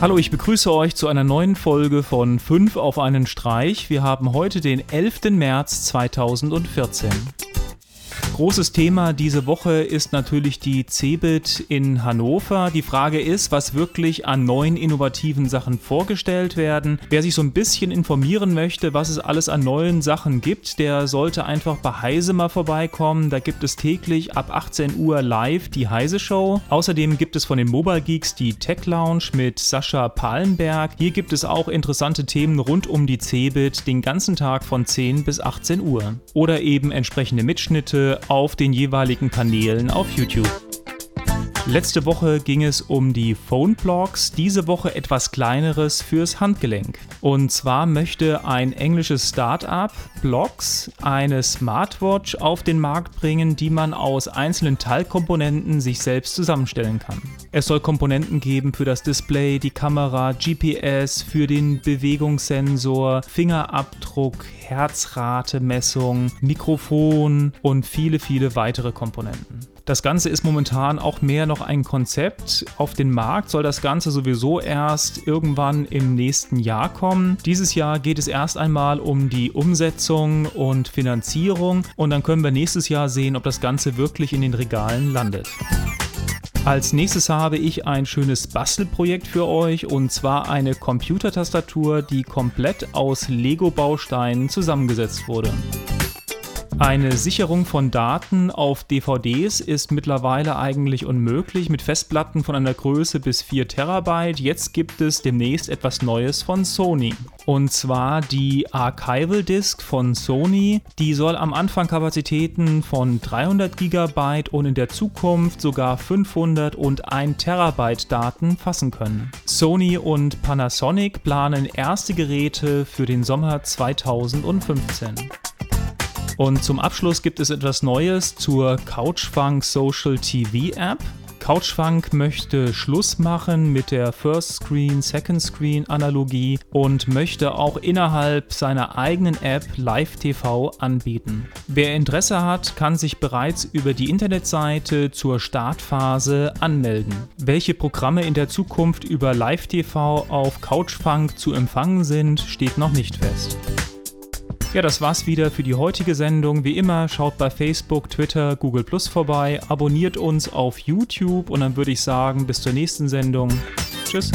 Hallo, ich begrüße euch zu einer neuen Folge von 5 auf einen Streich. Wir haben heute den 11. März 2014. Großes Thema diese Woche ist natürlich die CeBIT in Hannover. Die Frage ist, was wirklich an neuen innovativen Sachen vorgestellt werden. Wer sich so ein bisschen informieren möchte, was es alles an neuen Sachen gibt, der sollte einfach bei Heise mal vorbeikommen. Da gibt es täglich ab 18 Uhr live die Heise Show. Außerdem gibt es von den Mobile Geeks die Tech Lounge mit Sascha Palenberg. Hier gibt es auch interessante Themen rund um die CeBIT den ganzen Tag von 10 bis 18 Uhr. Oder eben entsprechende Mitschnitte auf den jeweiligen Kanälen auf YouTube. Letzte Woche ging es um die Phone Blocks, diese Woche etwas kleineres fürs Handgelenk. Und zwar möchte ein englisches Startup Blocks eine Smartwatch auf den Markt bringen, die man aus einzelnen Teilkomponenten sich selbst zusammenstellen kann. Es soll Komponenten geben für das Display, die Kamera, GPS, für den Bewegungssensor, Fingerabdruck, Herzratemessung, Mikrofon und viele, viele weitere Komponenten. Das Ganze ist momentan auch mehr noch ein Konzept. Auf den Markt soll das Ganze sowieso erst irgendwann im nächsten Jahr kommen. Dieses Jahr geht es erst einmal um die Umsetzung und Finanzierung und dann können wir nächstes Jahr sehen, ob das Ganze wirklich in den Regalen landet. Als nächstes habe ich ein schönes Bastelprojekt für euch und zwar eine Computertastatur, die komplett aus Lego-Bausteinen zusammengesetzt wurde. Eine Sicherung von Daten auf DVDs ist mittlerweile eigentlich unmöglich mit Festplatten von einer Größe bis 4 Terabyte. Jetzt gibt es demnächst etwas Neues von Sony. Und zwar die Archival Disk von Sony. Die soll am Anfang Kapazitäten von 300 GB und in der Zukunft sogar 500 und 1 Terabyte Daten fassen können. Sony und Panasonic planen erste Geräte für den Sommer 2015. Und zum Abschluss gibt es etwas Neues zur Couchfunk Social TV App. Couchfunk möchte Schluss machen mit der First Screen, Second Screen Analogie und möchte auch innerhalb seiner eigenen App Live TV anbieten. Wer Interesse hat, kann sich bereits über die Internetseite zur Startphase anmelden. Welche Programme in der Zukunft über Live TV auf Couchfunk zu empfangen sind, steht noch nicht fest. Ja, das war's wieder für die heutige Sendung. Wie immer, schaut bei Facebook, Twitter, Google Plus vorbei, abonniert uns auf YouTube und dann würde ich sagen, bis zur nächsten Sendung. Tschüss.